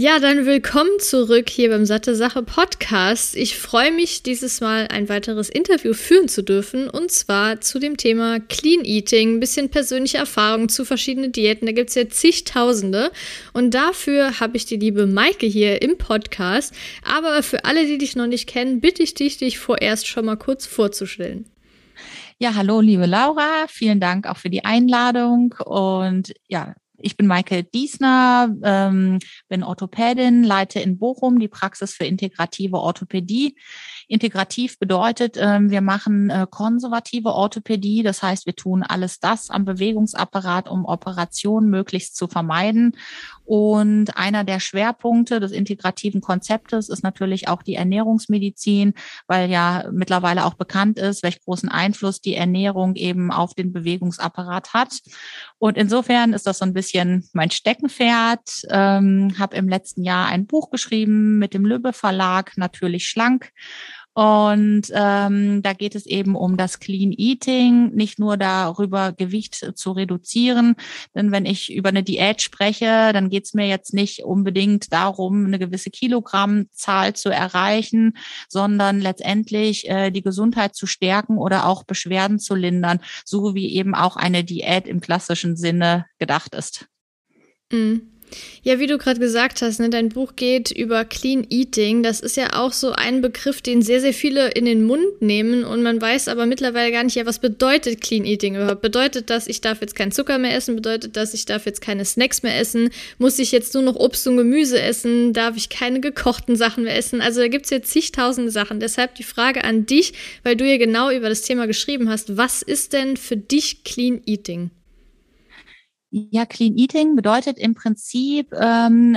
Ja, dann willkommen zurück hier beim Satte Sache Podcast. Ich freue mich, dieses Mal ein weiteres Interview führen zu dürfen und zwar zu dem Thema Clean Eating, ein bisschen persönliche Erfahrungen zu verschiedenen Diäten. Da gibt es ja zigtausende und dafür habe ich die liebe Maike hier im Podcast. Aber für alle, die dich noch nicht kennen, bitte ich dich, dich vorerst schon mal kurz vorzustellen. Ja, hallo, liebe Laura. Vielen Dank auch für die Einladung. Und ja, ich bin Maike Diesner, ähm, bin Orthopädin, leite in Bochum die Praxis für integrative Orthopädie. Integrativ bedeutet, ähm, wir machen äh, konservative Orthopädie, das heißt, wir tun alles das am Bewegungsapparat, um Operationen möglichst zu vermeiden. Und einer der Schwerpunkte des integrativen Konzeptes ist natürlich auch die Ernährungsmedizin, weil ja mittlerweile auch bekannt ist, welch großen Einfluss die Ernährung eben auf den Bewegungsapparat hat. Und insofern ist das so ein bisschen mein Steckenpferd. Ähm, habe im letzten Jahr ein Buch geschrieben mit dem Lübbe Verlag, natürlich schlank. Und ähm, da geht es eben um das Clean Eating, nicht nur darüber, Gewicht zu reduzieren. Denn wenn ich über eine Diät spreche, dann geht es mir jetzt nicht unbedingt darum, eine gewisse Kilogrammzahl zu erreichen, sondern letztendlich äh, die Gesundheit zu stärken oder auch Beschwerden zu lindern, so wie eben auch eine Diät im klassischen Sinne gedacht ist. Mhm. Ja, wie du gerade gesagt hast, ne, dein Buch geht über Clean Eating. Das ist ja auch so ein Begriff, den sehr, sehr viele in den Mund nehmen und man weiß aber mittlerweile gar nicht, ja, was bedeutet Clean Eating überhaupt? Bedeutet das, ich darf jetzt keinen Zucker mehr essen? Bedeutet das, ich darf jetzt keine Snacks mehr essen? Muss ich jetzt nur noch Obst und Gemüse essen? Darf ich keine gekochten Sachen mehr essen? Also da gibt es jetzt zigtausende Sachen. Deshalb die Frage an dich, weil du ja genau über das Thema geschrieben hast. Was ist denn für dich Clean Eating? Ja, Clean Eating bedeutet im Prinzip ähm,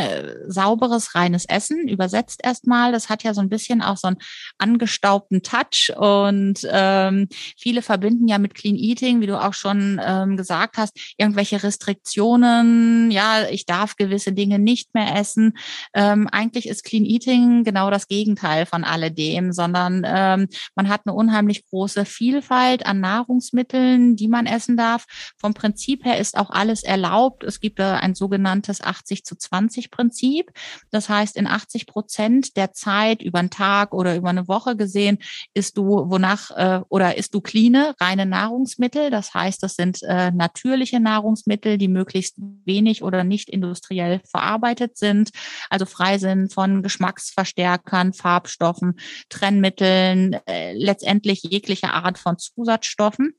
sauberes, reines Essen. Übersetzt erstmal. Das hat ja so ein bisschen auch so einen angestaubten Touch. Und ähm, viele verbinden ja mit Clean Eating, wie du auch schon ähm, gesagt hast, irgendwelche Restriktionen. Ja, ich darf gewisse Dinge nicht mehr essen. Ähm, eigentlich ist Clean Eating genau das Gegenteil von alledem, sondern ähm, man hat eine unheimlich große Vielfalt an Nahrungsmitteln, die man essen darf. Vom Prinzip her ist auch alles ist erlaubt. Es gibt ein sogenanntes 80 zu 20 Prinzip. Das heißt, in 80 Prozent der Zeit über einen Tag oder über eine Woche gesehen, ist du wonach äh, oder ist du clean, reine Nahrungsmittel. Das heißt, das sind äh, natürliche Nahrungsmittel, die möglichst wenig oder nicht industriell verarbeitet sind, also frei sind von Geschmacksverstärkern, Farbstoffen, Trennmitteln, äh, letztendlich jegliche Art von Zusatzstoffen,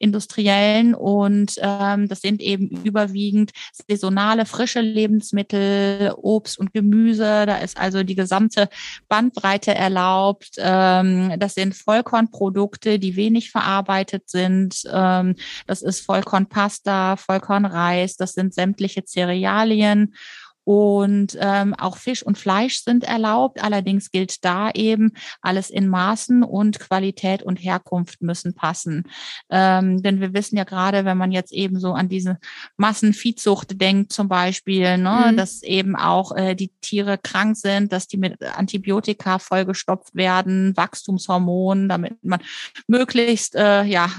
industriellen. Und ähm, das sind eben überwiegend saisonale, frische Lebensmittel, Obst und Gemüse. Da ist also die gesamte Bandbreite erlaubt. Ähm, das sind Vollkornprodukte, die wenig verarbeitet sind. Ähm, das ist Vollkornpasta, Vollkornreis, das sind sämtliche Cerealien und ähm, auch Fisch und Fleisch sind erlaubt. Allerdings gilt da eben alles in Maßen und Qualität und Herkunft müssen passen. Ähm, denn wir wissen ja gerade, wenn man jetzt eben so an diese Massenviehzucht denkt zum Beispiel, ne, mhm. dass eben auch äh, die Tiere krank sind, dass die mit Antibiotika vollgestopft werden, Wachstumshormonen, damit man möglichst äh, ja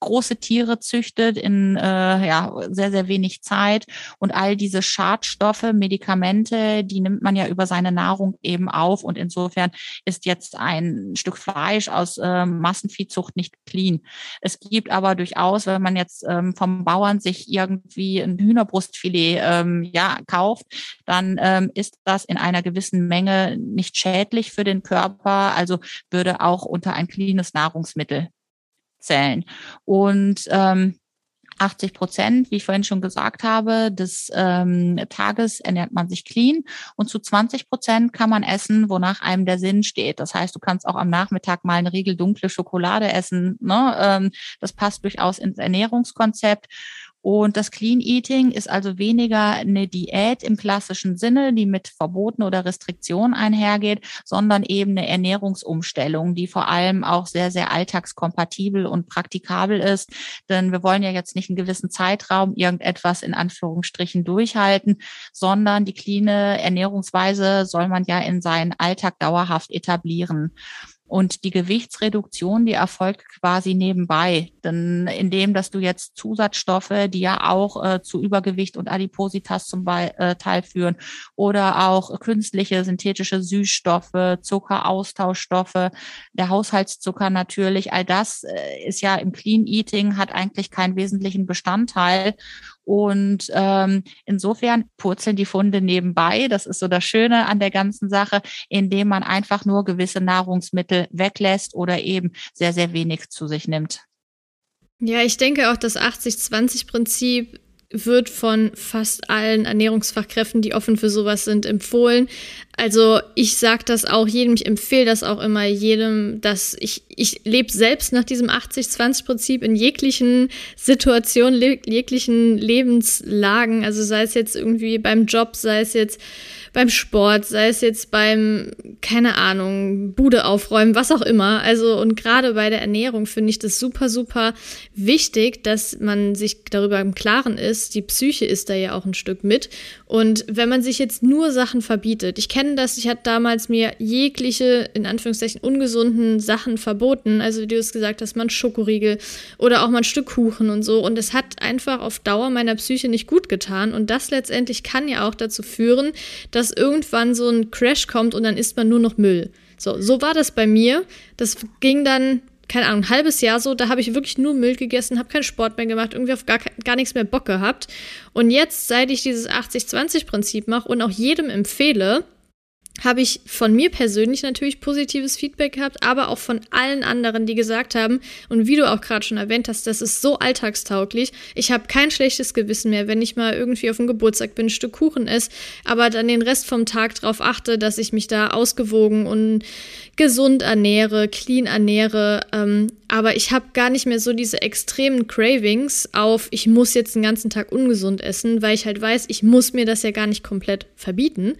große Tiere züchtet in äh, ja sehr sehr wenig Zeit und all diese Schadstoffe Medikamente, die nimmt man ja über seine Nahrung eben auf. Und insofern ist jetzt ein Stück Fleisch aus äh, Massenviehzucht nicht clean. Es gibt aber durchaus, wenn man jetzt ähm, vom Bauern sich irgendwie ein Hühnerbrustfilet ähm, ja, kauft, dann ähm, ist das in einer gewissen Menge nicht schädlich für den Körper, also würde auch unter ein cleanes Nahrungsmittel zählen. Und ähm, 80 Prozent, wie ich vorhin schon gesagt habe, des ähm, Tages ernährt man sich clean und zu 20 Prozent kann man essen, wonach einem der Sinn steht. Das heißt, du kannst auch am Nachmittag mal eine Riegel dunkle Schokolade essen. Ne? Ähm, das passt durchaus ins Ernährungskonzept. Und das Clean Eating ist also weniger eine Diät im klassischen Sinne, die mit Verboten oder Restriktionen einhergeht, sondern eben eine Ernährungsumstellung, die vor allem auch sehr, sehr alltagskompatibel und praktikabel ist. Denn wir wollen ja jetzt nicht einen gewissen Zeitraum irgendetwas in Anführungsstrichen durchhalten, sondern die clean Ernährungsweise soll man ja in seinen Alltag dauerhaft etablieren. Und die Gewichtsreduktion, die erfolgt quasi nebenbei. Denn indem, dass du jetzt Zusatzstoffe, die ja auch äh, zu Übergewicht und Adipositas zum äh, Teil führen, oder auch künstliche synthetische Süßstoffe, Zuckeraustauschstoffe, der Haushaltszucker natürlich, all das äh, ist ja im Clean Eating, hat eigentlich keinen wesentlichen Bestandteil. Und ähm, insofern purzeln die Funde nebenbei. Das ist so das Schöne an der ganzen Sache, indem man einfach nur gewisse Nahrungsmittel weglässt oder eben sehr, sehr wenig zu sich nimmt. Ja, ich denke auch, das 80-20-Prinzip wird von fast allen Ernährungsfachkräften, die offen für sowas sind, empfohlen. Also ich sage das auch jedem, ich empfehle das auch immer jedem, dass ich, ich lebe selbst nach diesem 80-20-Prinzip in jeglichen Situationen, jeglichen Lebenslagen. Also sei es jetzt irgendwie beim Job, sei es jetzt beim Sport, sei es jetzt beim, keine Ahnung, Bude aufräumen, was auch immer. Also und gerade bei der Ernährung finde ich das super, super wichtig, dass man sich darüber im Klaren ist. Die Psyche ist da ja auch ein Stück mit. Und wenn man sich jetzt nur Sachen verbietet, ich kenne das, ich hatte damals mir jegliche, in Anführungszeichen, ungesunden Sachen verboten. Also wie du es gesagt hast, man Schokoriegel oder auch mal ein Stück Kuchen und so. Und es hat einfach auf Dauer meiner Psyche nicht gut getan. Und das letztendlich kann ja auch dazu führen, dass dass irgendwann so ein Crash kommt und dann isst man nur noch Müll. So, so war das bei mir. Das ging dann, keine Ahnung, ein halbes Jahr so. Da habe ich wirklich nur Müll gegessen, habe keinen Sport mehr gemacht, irgendwie auf gar, gar nichts mehr Bock gehabt. Und jetzt, seit ich dieses 80-20-Prinzip mache und auch jedem empfehle, habe ich von mir persönlich natürlich positives Feedback gehabt, aber auch von allen anderen, die gesagt haben, und wie du auch gerade schon erwähnt hast, das ist so alltagstauglich. Ich habe kein schlechtes Gewissen mehr, wenn ich mal irgendwie auf dem Geburtstag bin, ein Stück Kuchen esse, aber dann den Rest vom Tag darauf achte, dass ich mich da ausgewogen und gesund ernähre, clean ernähre. Ähm, aber ich habe gar nicht mehr so diese extremen Cravings auf, ich muss jetzt den ganzen Tag ungesund essen, weil ich halt weiß, ich muss mir das ja gar nicht komplett verbieten.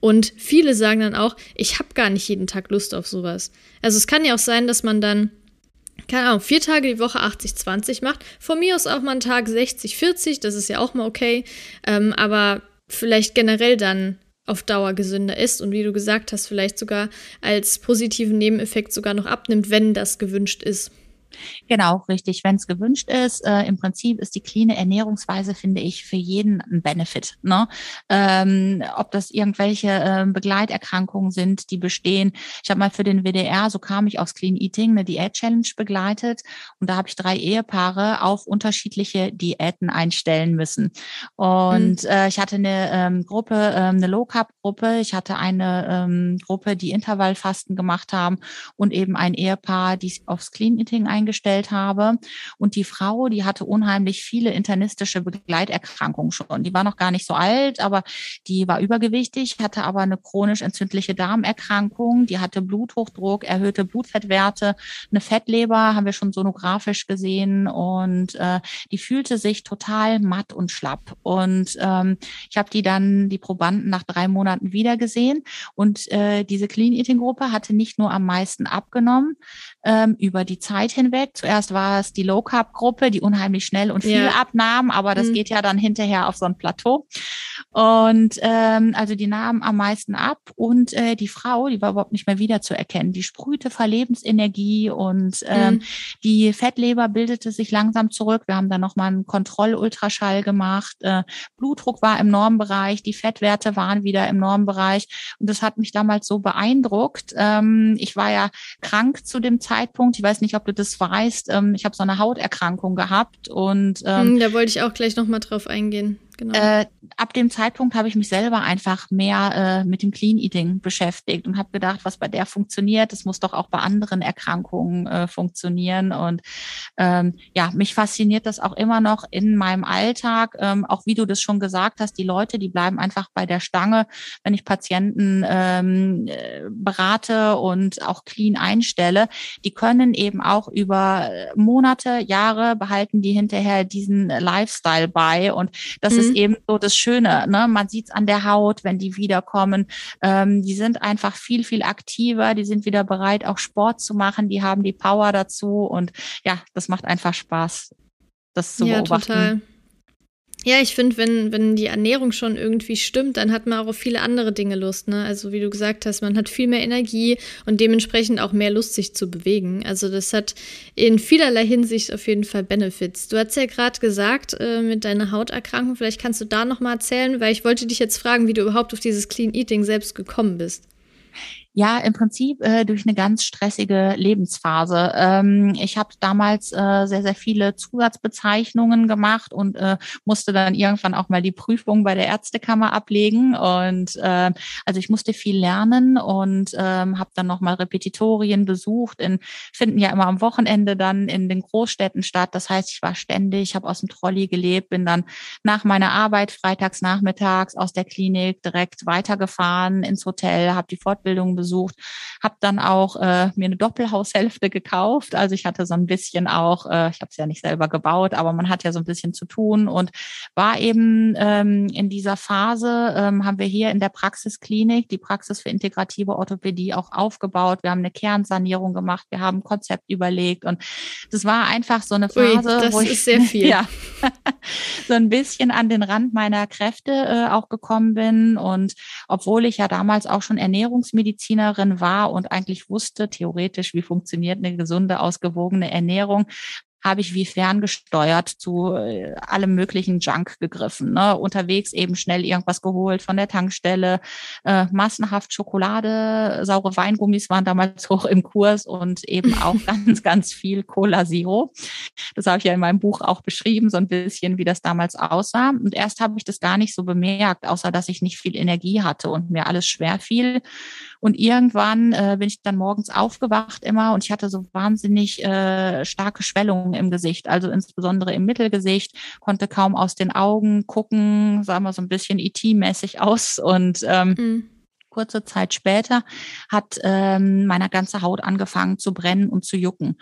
Und viele sagen dann auch, ich habe gar nicht jeden Tag Lust auf sowas. Also es kann ja auch sein, dass man dann, keine Ahnung, vier Tage die Woche 80-20 macht. Von mir aus auch mal einen Tag 60-40, das ist ja auch mal okay. Ähm, aber vielleicht generell dann auf Dauer gesünder ist und wie du gesagt hast, vielleicht sogar als positiven Nebeneffekt sogar noch abnimmt, wenn das gewünscht ist. Genau, richtig. Wenn es gewünscht ist, äh, im Prinzip ist die cleane Ernährungsweise, finde ich, für jeden ein Benefit. Ne? Ähm, ob das irgendwelche äh, Begleiterkrankungen sind, die bestehen. Ich habe mal für den WDR, so kam ich aus Clean Eating, eine Diät-Challenge begleitet und da habe ich drei Ehepaare auf unterschiedliche Diäten einstellen müssen. Und mhm. äh, ich hatte eine ähm, Gruppe, ähm, eine Low-Carb-Gruppe, ich hatte eine ähm, Gruppe, die Intervallfasten gemacht haben und eben ein Ehepaar, die aufs Clean Eating eingestellt eingestellt habe. Und die Frau, die hatte unheimlich viele internistische Begleiterkrankungen schon. Die war noch gar nicht so alt, aber die war übergewichtig, hatte aber eine chronisch entzündliche Darmerkrankung, die hatte Bluthochdruck, erhöhte Blutfettwerte, eine Fettleber, haben wir schon sonografisch gesehen und äh, die fühlte sich total matt und schlapp. Und ähm, ich habe die dann, die Probanden, nach drei Monaten wiedergesehen und äh, diese Clean Eating Gruppe hatte nicht nur am meisten abgenommen ähm, über die Zeit hinweg, hinweg. Zuerst war es die Low Carb Gruppe, die unheimlich schnell und viel ja. abnahm, aber das mhm. geht ja dann hinterher auf so ein Plateau. Und ähm, also die nahmen am meisten ab und äh, die Frau, die war überhaupt nicht mehr wiederzuerkennen. Die sprühte vor Lebensenergie und ähm, mhm. die Fettleber bildete sich langsam zurück. Wir haben dann nochmal einen Kontrollultraschall gemacht. Äh, Blutdruck war im Normbereich, die Fettwerte waren wieder im Normbereich. Und das hat mich damals so beeindruckt. Ähm, ich war ja krank zu dem Zeitpunkt. Ich weiß nicht, ob du das weißt. Ähm, ich habe so eine Hauterkrankung gehabt und ähm, hm, da wollte ich auch gleich nochmal drauf eingehen. Genau. Äh, ab dem Zeitpunkt habe ich mich selber einfach mehr äh, mit dem Clean Eating beschäftigt und habe gedacht, was bei der funktioniert, das muss doch auch bei anderen Erkrankungen äh, funktionieren. Und ähm, ja, mich fasziniert das auch immer noch in meinem Alltag. Ähm, auch wie du das schon gesagt hast, die Leute, die bleiben einfach bei der Stange, wenn ich Patienten ähm, äh, berate und auch clean einstelle. Die können eben auch über Monate, Jahre behalten die hinterher diesen Lifestyle bei. Und das mhm. ist eben so das Schöne. Ne? Man sieht es an der Haut, wenn die wiederkommen. Ähm, die sind einfach viel, viel aktiver. Die sind wieder bereit, auch Sport zu machen. Die haben die Power dazu. Und ja, das macht einfach Spaß, das zu ja, beobachten. Total. Ja, ich finde, wenn, wenn die Ernährung schon irgendwie stimmt, dann hat man auch auf viele andere Dinge Lust. Ne? Also wie du gesagt hast, man hat viel mehr Energie und dementsprechend auch mehr Lust, sich zu bewegen. Also das hat in vielerlei Hinsicht auf jeden Fall Benefits. Du hast ja gerade gesagt, äh, mit deiner Hauterkrankung, vielleicht kannst du da nochmal erzählen, weil ich wollte dich jetzt fragen, wie du überhaupt auf dieses Clean Eating selbst gekommen bist. Ja, im Prinzip äh, durch eine ganz stressige Lebensphase. Ähm, ich habe damals äh, sehr, sehr viele Zusatzbezeichnungen gemacht und äh, musste dann irgendwann auch mal die Prüfung bei der Ärztekammer ablegen. Und äh, also ich musste viel lernen und ähm, habe dann nochmal Repetitorien besucht. In, finden ja immer am Wochenende dann in den Großstädten statt. Das heißt, ich war ständig, habe aus dem Trolley gelebt, bin dann nach meiner Arbeit freitags nachmittags aus der Klinik direkt weitergefahren ins Hotel, habe die Fortbildung besucht besucht, habe dann auch äh, mir eine Doppelhaushälfte gekauft. Also ich hatte so ein bisschen auch, äh, ich habe es ja nicht selber gebaut, aber man hat ja so ein bisschen zu tun und war eben ähm, in dieser Phase, ähm, haben wir hier in der Praxisklinik die Praxis für integrative Orthopädie auch aufgebaut. Wir haben eine Kernsanierung gemacht, wir haben ein Konzept überlegt und das war einfach so eine Phase, Ui, wo ich sehr viel. ja, so ein bisschen an den Rand meiner Kräfte äh, auch gekommen bin und obwohl ich ja damals auch schon Ernährungsmedizin Medizinerin war und eigentlich wusste theoretisch, wie funktioniert eine gesunde, ausgewogene Ernährung, habe ich wie ferngesteuert zu äh, allem möglichen Junk gegriffen. Ne? Unterwegs eben schnell irgendwas geholt von der Tankstelle, äh, massenhaft Schokolade, saure Weingummis waren damals hoch im Kurs und eben auch ganz, ganz viel Cola Zero. Das habe ich ja in meinem Buch auch beschrieben, so ein bisschen, wie das damals aussah. Und erst habe ich das gar nicht so bemerkt, außer dass ich nicht viel Energie hatte und mir alles schwer fiel. Und irgendwann äh, bin ich dann morgens aufgewacht immer und ich hatte so wahnsinnig äh, starke Schwellungen im Gesicht, also insbesondere im Mittelgesicht, konnte kaum aus den Augen gucken, sah mal so ein bisschen IT-mäßig e aus und ähm, mhm kurze Zeit später hat ähm, meine ganze Haut angefangen zu brennen und zu jucken.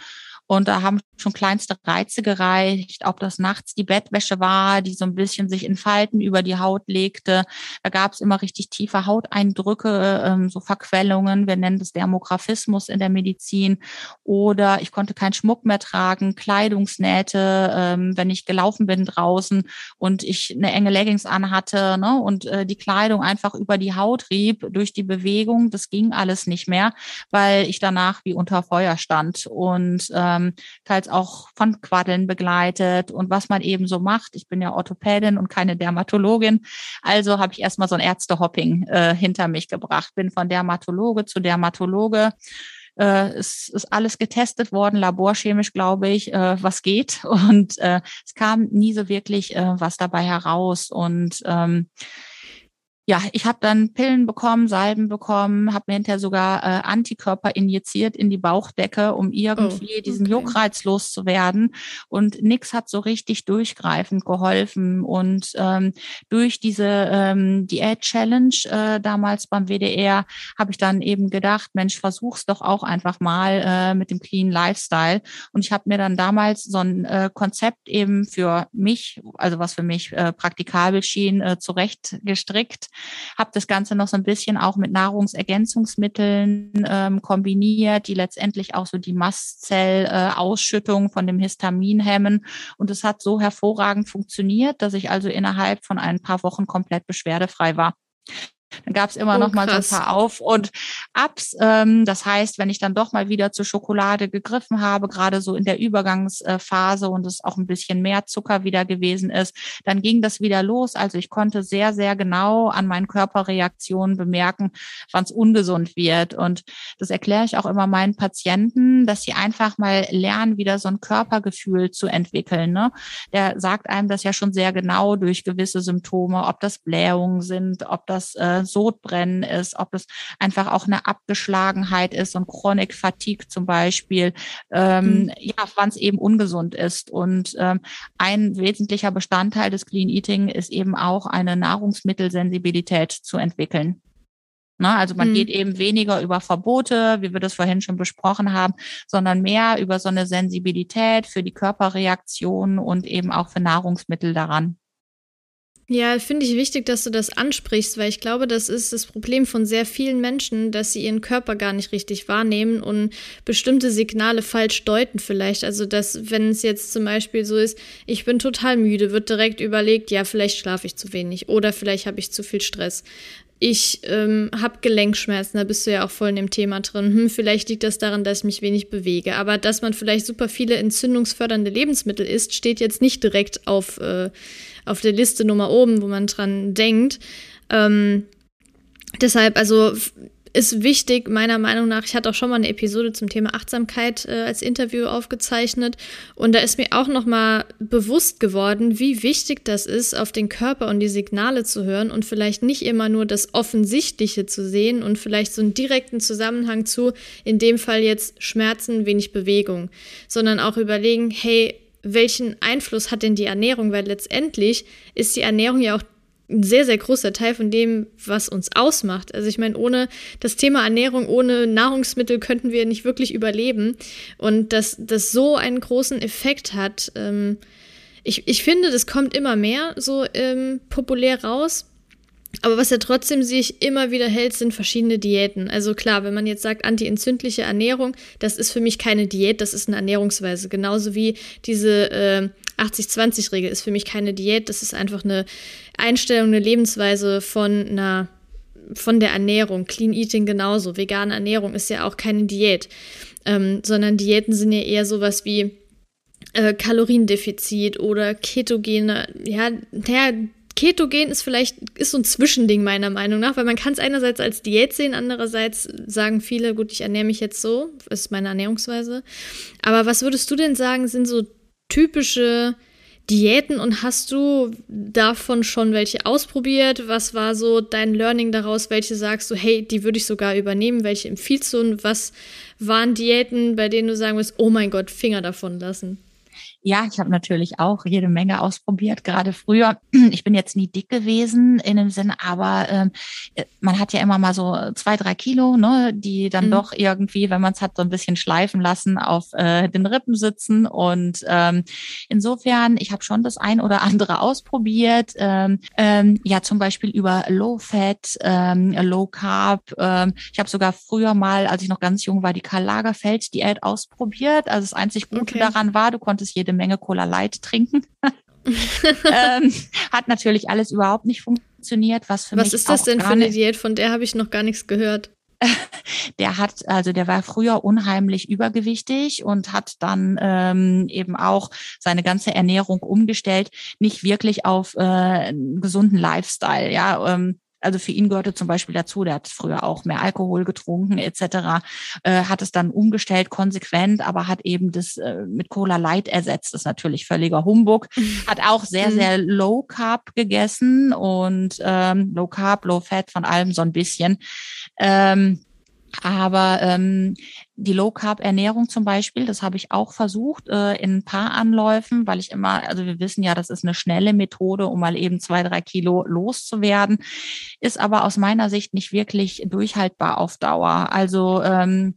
Und da haben schon kleinste Reize gereicht, ob das nachts die Bettwäsche war, die so ein bisschen sich in Falten über die Haut legte. Da gab es immer richtig tiefe Hauteindrücke, ähm, so Verquellungen. Wir nennen das Dermographismus in der Medizin. Oder ich konnte keinen Schmuck mehr tragen, Kleidungsnähte, ähm, wenn ich gelaufen bin draußen und ich eine enge Leggings anhatte ne, und äh, die Kleidung einfach über die Haut rieb durch die Bewegung. Das ging alles nicht mehr, weil ich danach wie unter Feuer stand. Und äh, ähm, teils auch von Quaddeln begleitet und was man eben so macht. Ich bin ja Orthopädin und keine Dermatologin. Also habe ich erstmal so ein Ärztehopping äh, hinter mich gebracht. Bin von Dermatologe zu Dermatologe. Äh, es ist alles getestet worden, laborchemisch, glaube ich, äh, was geht. Und äh, es kam nie so wirklich äh, was dabei heraus. Und ähm, ja, ich habe dann Pillen bekommen, Salben bekommen, habe mir hinterher sogar äh, Antikörper injiziert in die Bauchdecke, um irgendwie oh, okay. diesen Juckreiz loszuwerden. Und nix hat so richtig durchgreifend geholfen. Und ähm, durch diese ähm, Diät-Challenge äh, damals beim WDR habe ich dann eben gedacht, Mensch, versuch's doch auch einfach mal äh, mit dem Clean Lifestyle. Und ich habe mir dann damals so ein äh, Konzept eben für mich, also was für mich äh, praktikabel schien, äh, zurechtgestrickt habe das Ganze noch so ein bisschen auch mit Nahrungsergänzungsmitteln ähm, kombiniert, die letztendlich auch so die Mastzellausschüttung von dem Histamin hemmen. Und es hat so hervorragend funktioniert, dass ich also innerhalb von ein paar Wochen komplett beschwerdefrei war. Dann gab es immer oh, noch mal krass. so ein paar Auf- und Abs. Ähm, das heißt, wenn ich dann doch mal wieder zur Schokolade gegriffen habe, gerade so in der Übergangsphase und es auch ein bisschen mehr Zucker wieder gewesen ist, dann ging das wieder los. Also ich konnte sehr, sehr genau an meinen Körperreaktionen bemerken, wann es ungesund wird. Und das erkläre ich auch immer meinen Patienten, dass sie einfach mal lernen, wieder so ein Körpergefühl zu entwickeln. Ne? Der sagt einem das ja schon sehr genau durch gewisse Symptome, ob das Blähungen sind, ob das äh, Sodbrennen ist, ob es einfach auch eine Abgeschlagenheit ist und Chronic Fatigue zum Beispiel, ähm, mhm. ja, wann es eben ungesund ist. Und ähm, ein wesentlicher Bestandteil des Clean Eating ist eben auch eine Nahrungsmittelsensibilität zu entwickeln. Ne, also man mhm. geht eben weniger über Verbote, wie wir das vorhin schon besprochen haben, sondern mehr über so eine Sensibilität für die Körperreaktion und eben auch für Nahrungsmittel daran. Ja, finde ich wichtig, dass du das ansprichst, weil ich glaube, das ist das Problem von sehr vielen Menschen, dass sie ihren Körper gar nicht richtig wahrnehmen und bestimmte Signale falsch deuten vielleicht. Also, dass, wenn es jetzt zum Beispiel so ist, ich bin total müde, wird direkt überlegt, ja, vielleicht schlafe ich zu wenig oder vielleicht habe ich zu viel Stress ich ähm, habe Gelenkschmerzen, da bist du ja auch voll in dem Thema drin. Hm, vielleicht liegt das daran, dass ich mich wenig bewege. Aber dass man vielleicht super viele entzündungsfördernde Lebensmittel isst, steht jetzt nicht direkt auf, äh, auf der Liste Nummer oben, wo man dran denkt. Ähm, deshalb, also ist wichtig, meiner Meinung nach. Ich hatte auch schon mal eine Episode zum Thema Achtsamkeit äh, als Interview aufgezeichnet. Und da ist mir auch noch mal bewusst geworden, wie wichtig das ist, auf den Körper und die Signale zu hören und vielleicht nicht immer nur das Offensichtliche zu sehen und vielleicht so einen direkten Zusammenhang zu, in dem Fall jetzt Schmerzen, wenig Bewegung, sondern auch überlegen, hey, welchen Einfluss hat denn die Ernährung? Weil letztendlich ist die Ernährung ja auch ein sehr, sehr großer Teil von dem, was uns ausmacht. Also ich meine, ohne das Thema Ernährung, ohne Nahrungsmittel könnten wir nicht wirklich überleben. Und dass das so einen großen Effekt hat, ähm, ich, ich finde, das kommt immer mehr so ähm, populär raus. Aber was er trotzdem sich immer wieder hält, sind verschiedene Diäten. Also klar, wenn man jetzt sagt anti-entzündliche Ernährung, das ist für mich keine Diät, das ist eine Ernährungsweise. Genauso wie diese äh, 80-20-Regel ist für mich keine Diät, das ist einfach eine Einstellung, eine Lebensweise von einer von der Ernährung. Clean Eating genauso. Vegane Ernährung ist ja auch keine Diät, ähm, sondern Diäten sind ja eher sowas wie äh, Kaloriendefizit oder ketogene, ja, naja, Ketogen ist vielleicht ist so ein Zwischending meiner Meinung nach, weil man kann es einerseits als Diät sehen, andererseits sagen viele, gut, ich ernähre mich jetzt so, ist meine Ernährungsweise. Aber was würdest du denn sagen, sind so typische Diäten und hast du davon schon welche ausprobiert? Was war so dein Learning daraus? Welche sagst du, hey, die würde ich sogar übernehmen? Welche empfiehlst du und was waren Diäten, bei denen du sagen wirst, oh mein Gott, Finger davon lassen? Ja, ich habe natürlich auch jede Menge ausprobiert, gerade früher. Ich bin jetzt nie dick gewesen in dem Sinn, aber ähm, äh, man hat ja immer mal so zwei, drei Kilo, ne, die dann mhm. doch irgendwie, wenn man es hat, so ein bisschen schleifen lassen, auf äh, den Rippen sitzen. Und ähm, insofern, ich habe schon das ein oder andere ausprobiert. Ähm, ähm, ja, zum Beispiel über Low Fat, ähm, Low Carb. Ähm, ich habe sogar früher mal, als ich noch ganz jung war, die Karl Lagerfeld Diät ausprobiert. Also das einzig Gute okay. daran war, du konntest jede Menge Cola Light trinken. ähm, hat natürlich alles überhaupt nicht funktioniert. Was für was mich ist das denn für eine Diät? Von der habe ich noch gar nichts gehört. Der hat, also der war früher unheimlich übergewichtig und hat dann ähm, eben auch seine ganze Ernährung umgestellt, nicht wirklich auf äh, einen gesunden Lifestyle. Ja, ähm, also für ihn gehörte zum Beispiel dazu, der hat früher auch mehr Alkohol getrunken etc., äh, hat es dann umgestellt konsequent, aber hat eben das äh, mit Cola Light ersetzt. Das ist natürlich völliger Humbug. Hat auch sehr, mhm. sehr Low Carb gegessen und ähm, Low Carb, Low Fat von allem so ein bisschen. Ähm, aber ähm, die Low Carb Ernährung zum Beispiel, das habe ich auch versucht äh, in ein paar Anläufen, weil ich immer, also wir wissen ja, das ist eine schnelle Methode, um mal eben zwei, drei Kilo loszuwerden, ist aber aus meiner Sicht nicht wirklich durchhaltbar auf Dauer. Also ähm,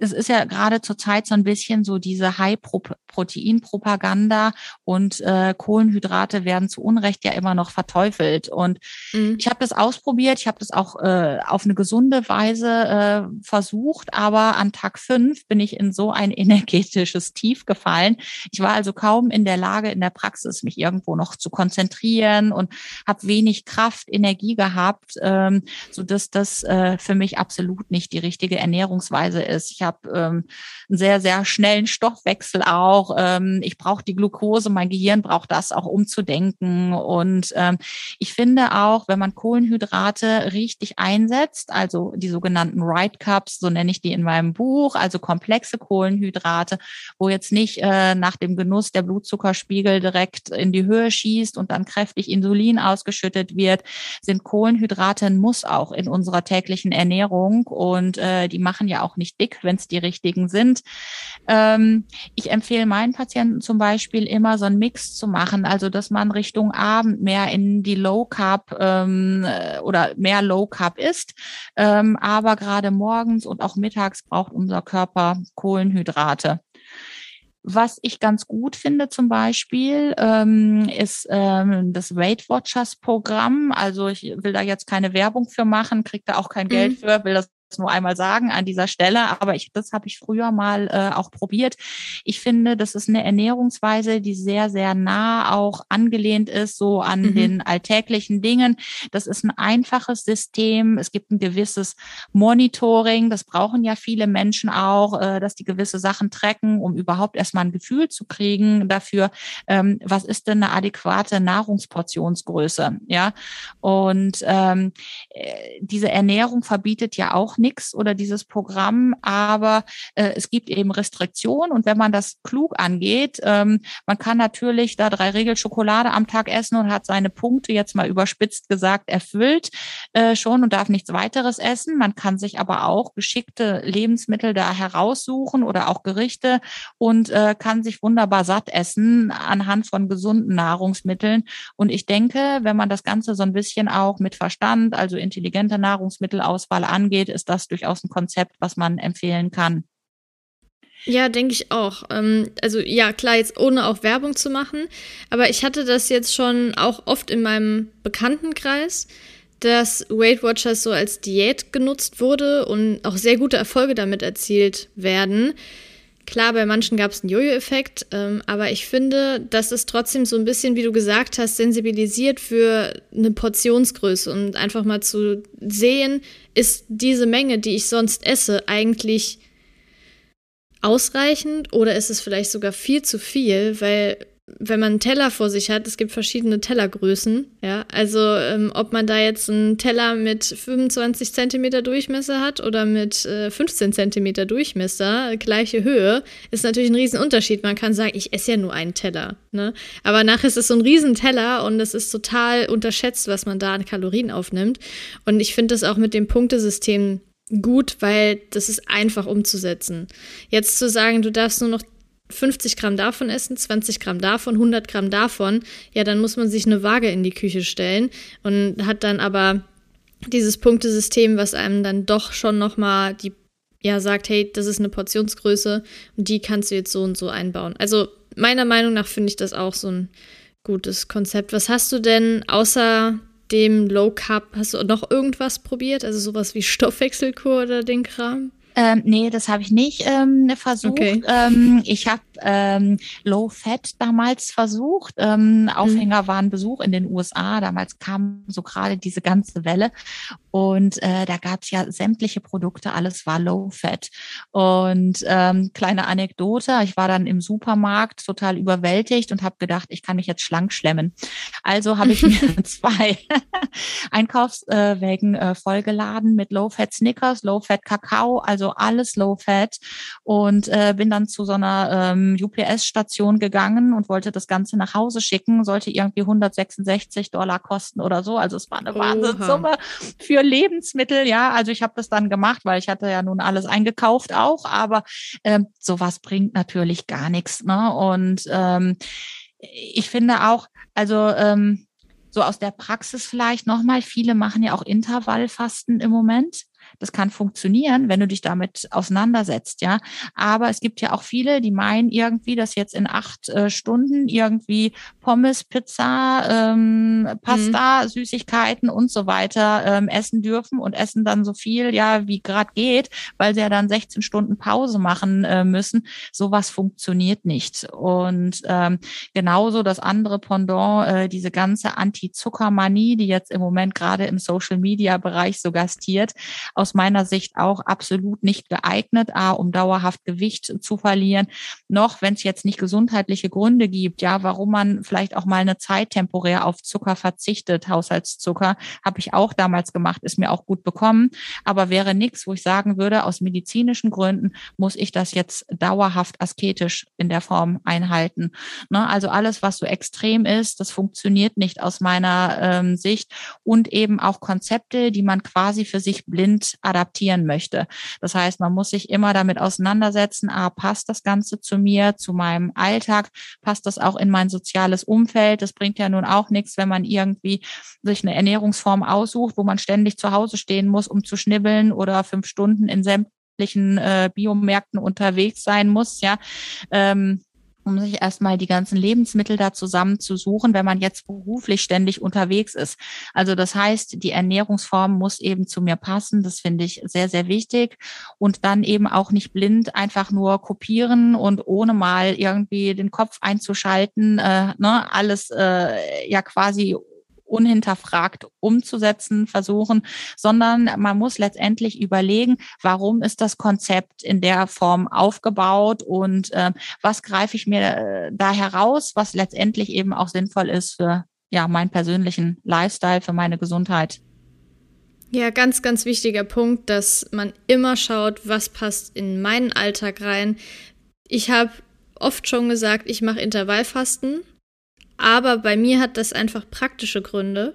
es ist ja gerade zur Zeit so ein bisschen so diese High Proteinpropaganda und äh, Kohlenhydrate werden zu Unrecht ja immer noch verteufelt. Und mhm. ich habe das ausprobiert, ich habe das auch äh, auf eine gesunde Weise äh, versucht, aber an Tag fünf bin ich in so ein energetisches Tief gefallen. Ich war also kaum in der Lage, in der Praxis mich irgendwo noch zu konzentrieren und habe wenig Kraft, Energie gehabt, ähm, so dass das äh, für mich absolut nicht die richtige Ernährungsweise ist. Ich habe ähm, einen sehr, sehr schnellen Stoffwechsel auch. Ähm, ich brauche die Glucose, mein Gehirn braucht das auch umzudenken. Und ähm, ich finde auch, wenn man Kohlenhydrate richtig einsetzt, also die sogenannten Right Cups, so nenne ich die in meinem Buch, also komplexe Kohlenhydrate, wo jetzt nicht äh, nach dem Genuss der Blutzuckerspiegel direkt in die Höhe schießt und dann kräftig Insulin ausgeschüttet wird, sind Kohlenhydrate ein Muss auch in unserer täglichen Ernährung und äh, die machen ja auch nicht dick, wenn es die richtigen sind. Ähm, ich empfehle meinen Patienten zum Beispiel immer so einen Mix zu machen, also dass man Richtung Abend mehr in die Low Carb ähm, äh, oder mehr Low Carb isst, ähm, aber gerade morgens und auch mittags braucht unser Körper Kohlenhydrate. Was ich ganz gut finde zum Beispiel, ähm, ist ähm, das Weight Watchers Programm. Also ich will da jetzt keine Werbung für machen, kriege da auch kein mhm. Geld für, will das nur einmal sagen an dieser Stelle, aber ich, das habe ich früher mal äh, auch probiert. Ich finde, das ist eine Ernährungsweise, die sehr, sehr nah auch angelehnt ist, so an mhm. den alltäglichen Dingen. Das ist ein einfaches System. Es gibt ein gewisses Monitoring. Das brauchen ja viele Menschen auch, äh, dass die gewisse Sachen tracken, um überhaupt erstmal ein Gefühl zu kriegen dafür, ähm, was ist denn eine adäquate Nahrungsportionsgröße. Ja, und ähm, äh, diese Ernährung verbietet ja auch nichts oder dieses Programm, aber äh, es gibt eben Restriktionen und wenn man das klug angeht, ähm, man kann natürlich da drei Regel Schokolade am Tag essen und hat seine Punkte jetzt mal überspitzt gesagt erfüllt äh, schon und darf nichts weiteres essen. Man kann sich aber auch geschickte Lebensmittel da heraussuchen oder auch Gerichte und äh, kann sich wunderbar satt essen anhand von gesunden Nahrungsmitteln. Und ich denke, wenn man das Ganze so ein bisschen auch mit Verstand, also intelligente Nahrungsmittelauswahl angeht, ist das durchaus ein Konzept, was man empfehlen kann. Ja, denke ich auch. Ähm, also ja, klar, jetzt ohne auch Werbung zu machen, aber ich hatte das jetzt schon auch oft in meinem Bekanntenkreis, dass Weight Watchers so als Diät genutzt wurde und auch sehr gute Erfolge damit erzielt werden. Klar, bei manchen gab es einen Jojo-Effekt, ähm, aber ich finde, dass es trotzdem so ein bisschen, wie du gesagt hast, sensibilisiert für eine Portionsgröße. Und einfach mal zu sehen, ist diese Menge, die ich sonst esse, eigentlich ausreichend oder ist es vielleicht sogar viel zu viel, weil wenn man einen Teller vor sich hat, es gibt verschiedene Tellergrößen, ja, also ähm, ob man da jetzt einen Teller mit 25 Zentimeter Durchmesser hat oder mit äh, 15 Zentimeter Durchmesser, gleiche Höhe, ist natürlich ein Riesenunterschied. Man kann sagen, ich esse ja nur einen Teller, ne, aber nachher ist es so ein Riesenteller und es ist total unterschätzt, was man da an Kalorien aufnimmt und ich finde das auch mit dem Punktesystem gut, weil das ist einfach umzusetzen. Jetzt zu sagen, du darfst nur noch 50 Gramm davon essen, 20 Gramm davon, 100 Gramm davon, ja, dann muss man sich eine Waage in die Küche stellen und hat dann aber dieses Punktesystem, was einem dann doch schon nochmal die, ja, sagt, hey, das ist eine Portionsgröße und die kannst du jetzt so und so einbauen. Also meiner Meinung nach finde ich das auch so ein gutes Konzept. Was hast du denn außer dem Low Carb, hast du noch irgendwas probiert? Also sowas wie Stoffwechselkur oder den Kram? Ähm, nee, das habe ich nicht ähm, versucht. Okay. Ähm, ich habe ähm, Low Fat damals versucht. Ähm, Aufhänger mhm. waren Besuch in den USA. Damals kam so gerade diese ganze Welle. Und äh, da gab es ja sämtliche Produkte, alles war Low Fat. Und ähm, kleine Anekdote, ich war dann im Supermarkt total überwältigt und habe gedacht, ich kann mich jetzt schlank schlemmen. Also habe ich mir zwei Einkaufswägen äh, vollgeladen mit Low Fat Snickers, Low Fat Kakao, also alles Low Fat und äh, bin dann zu so einer ähm, UPS-Station gegangen und wollte das Ganze nach Hause schicken, sollte irgendwie 166 Dollar kosten oder so. Also es war eine Wahnsinnssumme für Lebensmittel. Ja, also ich habe das dann gemacht, weil ich hatte ja nun alles eingekauft auch, aber ähm, sowas bringt natürlich gar nichts. Ne? Und ähm, ich finde auch, also ähm, so aus der Praxis vielleicht nochmal, viele machen ja auch Intervallfasten im Moment. Das kann funktionieren, wenn du dich damit auseinandersetzt, ja. Aber es gibt ja auch viele, die meinen irgendwie, dass jetzt in acht äh, Stunden irgendwie Pommes, Pizza, ähm, Pasta, mhm. Süßigkeiten und so weiter ähm, essen dürfen und essen dann so viel, ja, wie gerade geht, weil sie ja dann 16 Stunden Pause machen äh, müssen. Sowas funktioniert nicht. Und ähm, genauso das andere Pendant, äh, diese ganze Anti-Zuckermanie, die jetzt im Moment gerade im Social-Media-Bereich so gastiert, aus meiner Sicht auch absolut nicht geeignet, A, um dauerhaft Gewicht zu verlieren, noch wenn es jetzt nicht gesundheitliche Gründe gibt, ja, warum man vielleicht auch mal eine Zeit temporär auf Zucker verzichtet, Haushaltszucker, habe ich auch damals gemacht, ist mir auch gut bekommen, aber wäre nichts, wo ich sagen würde, aus medizinischen Gründen muss ich das jetzt dauerhaft asketisch in der Form einhalten. Ne? Also alles, was so extrem ist, das funktioniert nicht aus meiner ähm, Sicht und eben auch Konzepte, die man quasi für sich blind adaptieren möchte. Das heißt, man muss sich immer damit auseinandersetzen, ah, passt das Ganze zu mir, zu meinem Alltag, passt das auch in mein soziales Umfeld. Das bringt ja nun auch nichts, wenn man irgendwie sich eine Ernährungsform aussucht, wo man ständig zu Hause stehen muss, um zu schnibbeln oder fünf Stunden in sämtlichen äh, Biomärkten unterwegs sein muss, ja. Ähm, um sich erstmal die ganzen Lebensmittel da zusammenzusuchen, wenn man jetzt beruflich ständig unterwegs ist. Also das heißt, die Ernährungsform muss eben zu mir passen. Das finde ich sehr, sehr wichtig. Und dann eben auch nicht blind einfach nur kopieren und ohne mal irgendwie den Kopf einzuschalten, äh, ne, alles äh, ja quasi unhinterfragt umzusetzen versuchen, sondern man muss letztendlich überlegen, warum ist das Konzept in der Form aufgebaut und äh, was greife ich mir äh, da heraus, was letztendlich eben auch sinnvoll ist für ja meinen persönlichen Lifestyle, für meine Gesundheit. Ja, ganz, ganz wichtiger Punkt, dass man immer schaut, was passt in meinen Alltag rein. Ich habe oft schon gesagt, ich mache Intervallfasten aber bei mir hat das einfach praktische Gründe,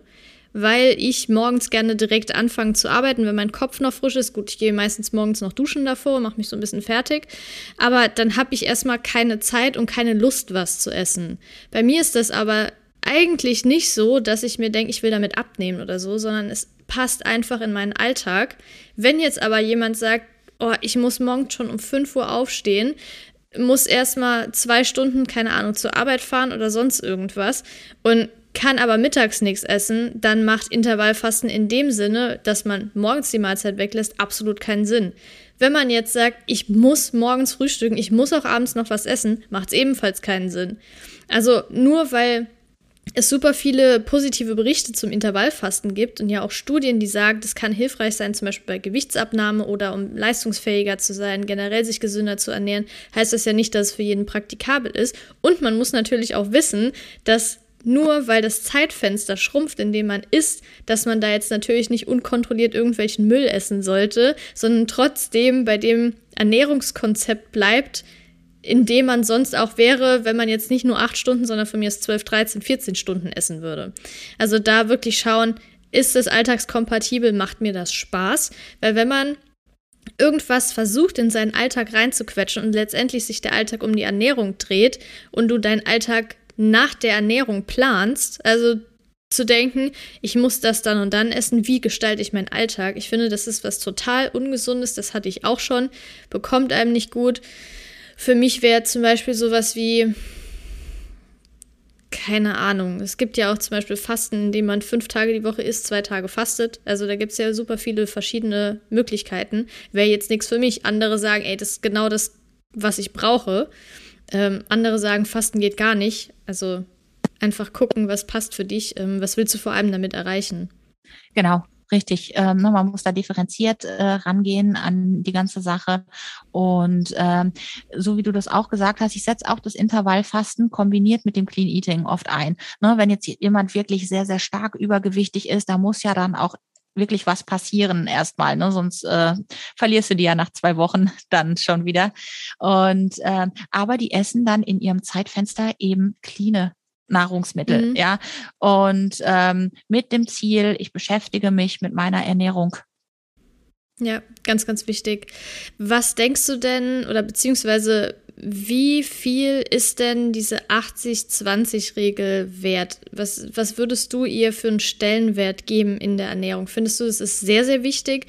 weil ich morgens gerne direkt anfange zu arbeiten, wenn mein Kopf noch frisch ist. Gut, ich gehe meistens morgens noch duschen davor, mache mich so ein bisschen fertig. Aber dann habe ich erstmal keine Zeit und keine Lust, was zu essen. Bei mir ist das aber eigentlich nicht so, dass ich mir denke, ich will damit abnehmen oder so, sondern es passt einfach in meinen Alltag. Wenn jetzt aber jemand sagt, oh, ich muss morgens schon um 5 Uhr aufstehen, muss erstmal zwei Stunden, keine Ahnung, zur Arbeit fahren oder sonst irgendwas und kann aber mittags nichts essen, dann macht Intervallfasten in dem Sinne, dass man morgens die Mahlzeit weglässt, absolut keinen Sinn. Wenn man jetzt sagt, ich muss morgens frühstücken, ich muss auch abends noch was essen, macht es ebenfalls keinen Sinn. Also nur weil es super viele positive Berichte zum Intervallfasten gibt und ja auch Studien, die sagen, das kann hilfreich sein, zum Beispiel bei Gewichtsabnahme oder um leistungsfähiger zu sein, generell sich gesünder zu ernähren, heißt das ja nicht, dass es für jeden praktikabel ist. Und man muss natürlich auch wissen, dass nur weil das Zeitfenster schrumpft, in dem man isst, dass man da jetzt natürlich nicht unkontrolliert irgendwelchen Müll essen sollte, sondern trotzdem bei dem Ernährungskonzept bleibt, in dem man sonst auch wäre, wenn man jetzt nicht nur acht Stunden, sondern von mir ist 12, 13, 14 Stunden essen würde. Also da wirklich schauen, ist es alltagskompatibel, macht mir das Spaß? Weil wenn man irgendwas versucht, in seinen Alltag reinzuquetschen und letztendlich sich der Alltag um die Ernährung dreht und du deinen Alltag nach der Ernährung planst, also zu denken, ich muss das dann und dann essen, wie gestalte ich meinen Alltag? Ich finde, das ist was total Ungesundes, das hatte ich auch schon, bekommt einem nicht gut. Für mich wäre zum Beispiel sowas wie, keine Ahnung. Es gibt ja auch zum Beispiel Fasten, in dem man fünf Tage die Woche isst, zwei Tage fastet. Also da gibt es ja super viele verschiedene Möglichkeiten. Wäre jetzt nichts für mich. Andere sagen, ey, das ist genau das, was ich brauche. Ähm, andere sagen, Fasten geht gar nicht. Also einfach gucken, was passt für dich. Ähm, was willst du vor allem damit erreichen? Genau, richtig. Ne, man muss da differenziert äh, rangehen an die ganze Sache. Und ähm, so wie du das auch gesagt hast, ich setze auch das Intervallfasten kombiniert mit dem Clean Eating oft ein. Ne, wenn jetzt jemand wirklich sehr, sehr stark übergewichtig ist, da muss ja dann auch wirklich was passieren erstmal, ne? sonst äh, verlierst du die ja nach zwei Wochen dann schon wieder. Und äh, aber die essen dann in ihrem Zeitfenster eben cleane Nahrungsmittel, mhm. ja. Und ähm, mit dem Ziel, ich beschäftige mich mit meiner Ernährung. Ja, ganz, ganz wichtig. Was denkst du denn, oder beziehungsweise wie viel ist denn diese 80-20-Regel wert? Was, was würdest du ihr für einen Stellenwert geben in der Ernährung? Findest du, es ist sehr, sehr wichtig?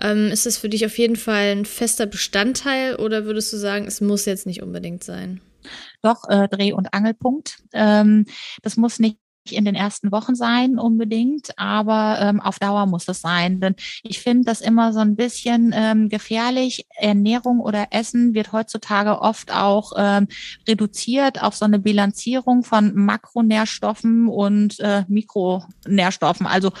Ähm, ist das für dich auf jeden Fall ein fester Bestandteil oder würdest du sagen, es muss jetzt nicht unbedingt sein? Doch, äh, Dreh- und Angelpunkt. Ähm, das muss nicht in den ersten Wochen sein unbedingt, aber ähm, auf Dauer muss es sein. Denn ich finde das immer so ein bisschen ähm, gefährlich. Ernährung oder Essen wird heutzutage oft auch ähm, reduziert auf so eine Bilanzierung von Makronährstoffen und äh, Mikronährstoffen. Also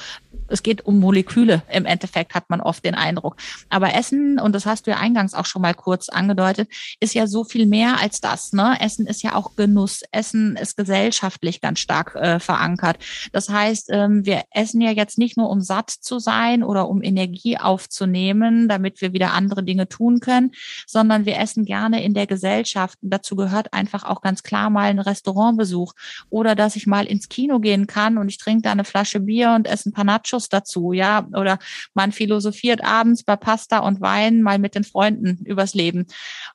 es geht um Moleküle im Endeffekt, hat man oft den Eindruck. Aber Essen, und das hast du ja eingangs auch schon mal kurz angedeutet, ist ja so viel mehr als das. Ne? Essen ist ja auch Genuss. Essen ist gesellschaftlich ganz stark äh, verankert. Das heißt, ähm, wir essen ja jetzt nicht nur, um satt zu sein oder um Energie aufzunehmen, damit wir wieder andere Dinge tun können, sondern wir essen gerne in der Gesellschaft. Und dazu gehört einfach auch ganz klar mal ein Restaurantbesuch oder dass ich mal ins Kino gehen kann und ich trinke da eine Flasche Bier und esse ein paar Nachos dazu, ja, oder man philosophiert abends bei Pasta und Wein mal mit den Freunden übers Leben.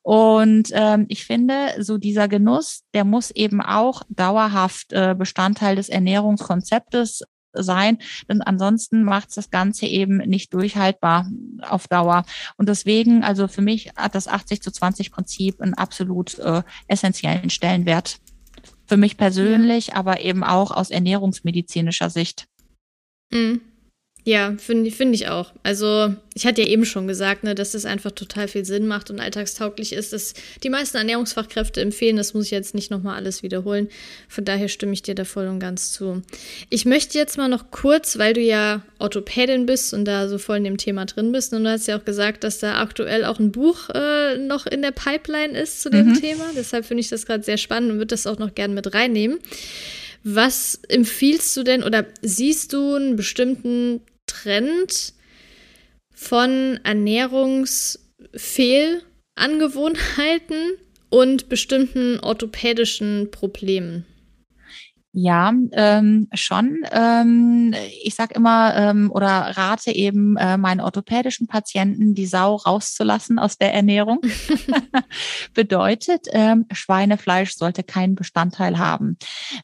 Und ähm, ich finde, so dieser Genuss, der muss eben auch dauerhaft äh, Bestandteil des Ernährungskonzeptes sein, denn ansonsten macht das Ganze eben nicht durchhaltbar auf Dauer. Und deswegen, also für mich hat das 80 zu 20 Prinzip einen absolut äh, essentiellen Stellenwert. Für mich persönlich, aber eben auch aus ernährungsmedizinischer Sicht. Mhm. Ja, finde find ich auch. Also, ich hatte ja eben schon gesagt, ne, dass das einfach total viel Sinn macht und alltagstauglich ist. Dass die meisten Ernährungsfachkräfte empfehlen, das muss ich jetzt nicht nochmal alles wiederholen. Von daher stimme ich dir da voll und ganz zu. Ich möchte jetzt mal noch kurz, weil du ja Orthopädin bist und da so voll in dem Thema drin bist, und du hast ja auch gesagt, dass da aktuell auch ein Buch äh, noch in der Pipeline ist zu dem mhm. Thema. Deshalb finde ich das gerade sehr spannend und würde das auch noch gerne mit reinnehmen. Was empfiehlst du denn oder siehst du einen bestimmten Trend von Ernährungsfehlangewohnheiten und bestimmten orthopädischen Problemen? Ja, ähm, schon. Ähm, ich sag immer ähm, oder rate eben äh, meinen orthopädischen Patienten, die Sau rauszulassen aus der Ernährung. Bedeutet, ähm, Schweinefleisch sollte keinen Bestandteil haben.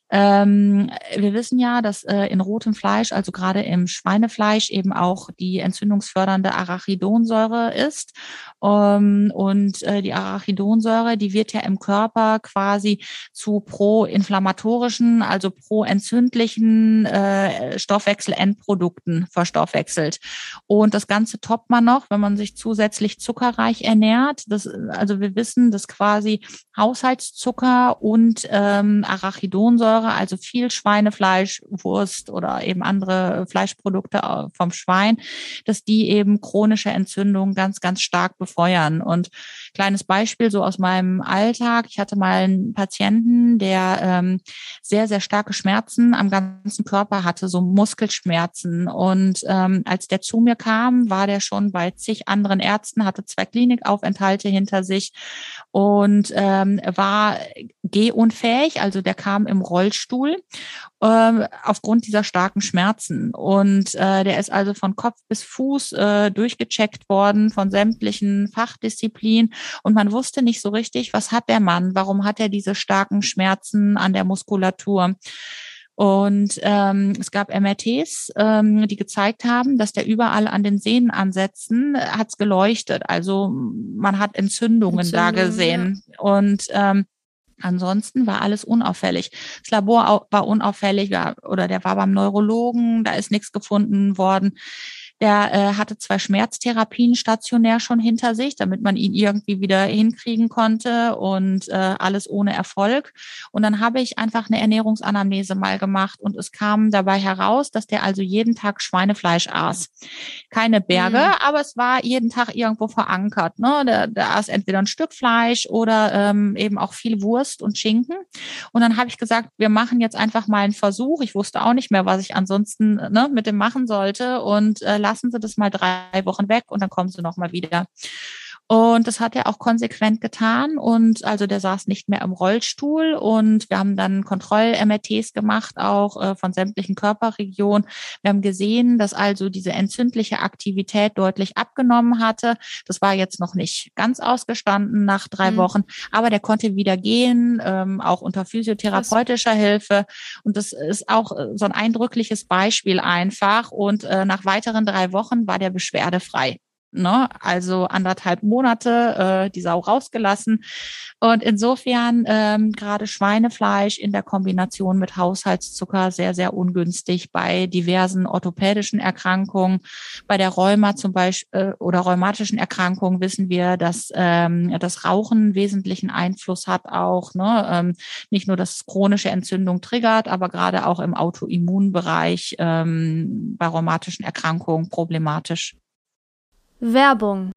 Ähm, wir wissen ja, dass äh, in rotem Fleisch, also gerade im Schweinefleisch, eben auch die entzündungsfördernde Arachidonsäure ist. Ähm, und äh, die Arachidonsäure, die wird ja im Körper quasi zu proinflammatorischen, also pro-entzündlichen äh, Stoffwechselendprodukten verstoffwechselt. Und das Ganze toppt man noch, wenn man sich zusätzlich zuckerreich ernährt. Das, also wir wissen, dass quasi Haushaltszucker und ähm, Arachidonsäure, also viel Schweinefleisch, Wurst oder eben andere Fleischprodukte äh, vom Schwein, dass die eben chronische Entzündungen ganz, ganz stark befeuern. Und kleines Beispiel so aus meinem Alltag. Ich hatte mal einen Patienten, der ähm, sehr, sehr starke Schmerzen am ganzen Körper hatte, so Muskelschmerzen. Und ähm, als der zu mir kam, war der schon bei zig anderen Ärzten, hatte zwei Klinikaufenthalte hinter sich und ähm, war gehunfähig. Also der kam im Rollstuhl äh, aufgrund dieser starken Schmerzen. Und äh, der ist also von Kopf bis Fuß äh, durchgecheckt worden von sämtlichen Fachdisziplinen. Und man wusste nicht so richtig, was hat der Mann? Warum hat er diese starken Schmerzen an der Muskulatur? Und ähm, es gab MRTs, ähm, die gezeigt haben, dass der überall an den Sehnenansätzen äh, hat's geleuchtet. Also man hat Entzündungen Entzündung, da gesehen. Ja. Und ähm, Ansonsten war alles unauffällig. Das Labor war unauffällig oder der war beim Neurologen, da ist nichts gefunden worden. Der äh, hatte zwei Schmerztherapien stationär schon hinter sich, damit man ihn irgendwie wieder hinkriegen konnte und äh, alles ohne Erfolg. Und dann habe ich einfach eine Ernährungsanamnese mal gemacht und es kam dabei heraus, dass der also jeden Tag Schweinefleisch aß. Keine Berge, mhm. aber es war jeden Tag irgendwo verankert. Ne? Der, der aß entweder ein Stück Fleisch oder ähm, eben auch viel Wurst und Schinken. Und dann habe ich gesagt, wir machen jetzt einfach mal einen Versuch. Ich wusste auch nicht mehr, was ich ansonsten ne, mit dem machen sollte und äh, lassen Sie das mal drei Wochen weg und dann kommen Sie noch mal wieder. Und das hat er auch konsequent getan. Und also der saß nicht mehr im Rollstuhl. Und wir haben dann Kontroll-MRTs gemacht, auch äh, von sämtlichen Körperregionen. Wir haben gesehen, dass also diese entzündliche Aktivität deutlich abgenommen hatte. Das war jetzt noch nicht ganz ausgestanden nach drei mhm. Wochen, aber der konnte wieder gehen, ähm, auch unter physiotherapeutischer Krass. Hilfe. Und das ist auch äh, so ein eindrückliches Beispiel einfach. Und äh, nach weiteren drei Wochen war der beschwerdefrei. Ne? also anderthalb Monate äh, die Sau rausgelassen. Und insofern ähm, gerade Schweinefleisch in der Kombination mit Haushaltszucker sehr, sehr ungünstig bei diversen orthopädischen Erkrankungen. Bei der Rheuma zum Beispiel äh, oder rheumatischen Erkrankungen wissen wir, dass ähm, das Rauchen wesentlichen Einfluss hat auch. Ne? Ähm, nicht nur, dass chronische Entzündung triggert, aber gerade auch im Autoimmunbereich ähm, bei rheumatischen Erkrankungen problematisch. Werbung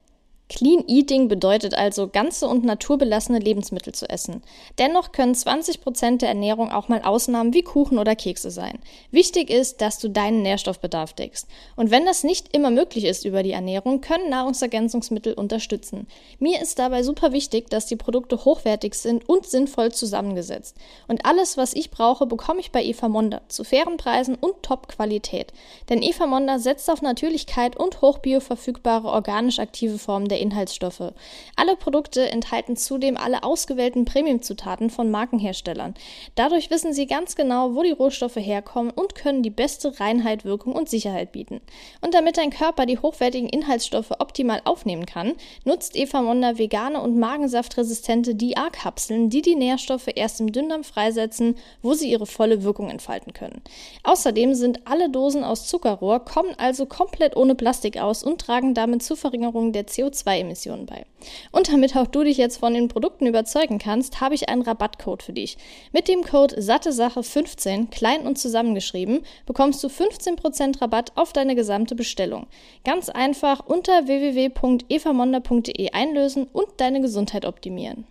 Clean Eating bedeutet also, ganze und naturbelassene Lebensmittel zu essen. Dennoch können 20 Prozent der Ernährung auch mal Ausnahmen wie Kuchen oder Kekse sein. Wichtig ist, dass du deinen Nährstoffbedarf deckst. Und wenn das nicht immer möglich ist über die Ernährung, können Nahrungsergänzungsmittel unterstützen. Mir ist dabei super wichtig, dass die Produkte hochwertig sind und sinnvoll zusammengesetzt. Und alles, was ich brauche, bekomme ich bei Eva Monda zu fairen Preisen und Top-Qualität. Denn Eva Monda setzt auf Natürlichkeit und hochbioverfügbare organisch aktive Formen der Inhaltsstoffe. Alle Produkte enthalten zudem alle ausgewählten Premiumzutaten von Markenherstellern. Dadurch wissen Sie ganz genau, wo die Rohstoffe herkommen und können die beste Reinheit, Wirkung und Sicherheit bieten. Und damit dein Körper die hochwertigen Inhaltsstoffe optimal aufnehmen kann, nutzt Eva Monda vegane und magensaftresistente DA-Kapseln, die die Nährstoffe erst im Dünndarm freisetzen, wo sie ihre volle Wirkung entfalten können. Außerdem sind alle Dosen aus Zuckerrohr, kommen also komplett ohne Plastik aus und tragen damit zur Verringerung der CO2 CO2-Emissionen bei. Und damit auch du dich jetzt von den Produkten überzeugen kannst, habe ich einen Rabattcode für dich. Mit dem Code SatteSache15, klein und zusammengeschrieben, bekommst du 15% Rabatt auf deine gesamte Bestellung. Ganz einfach unter www.evamonda.de einlösen und deine Gesundheit optimieren.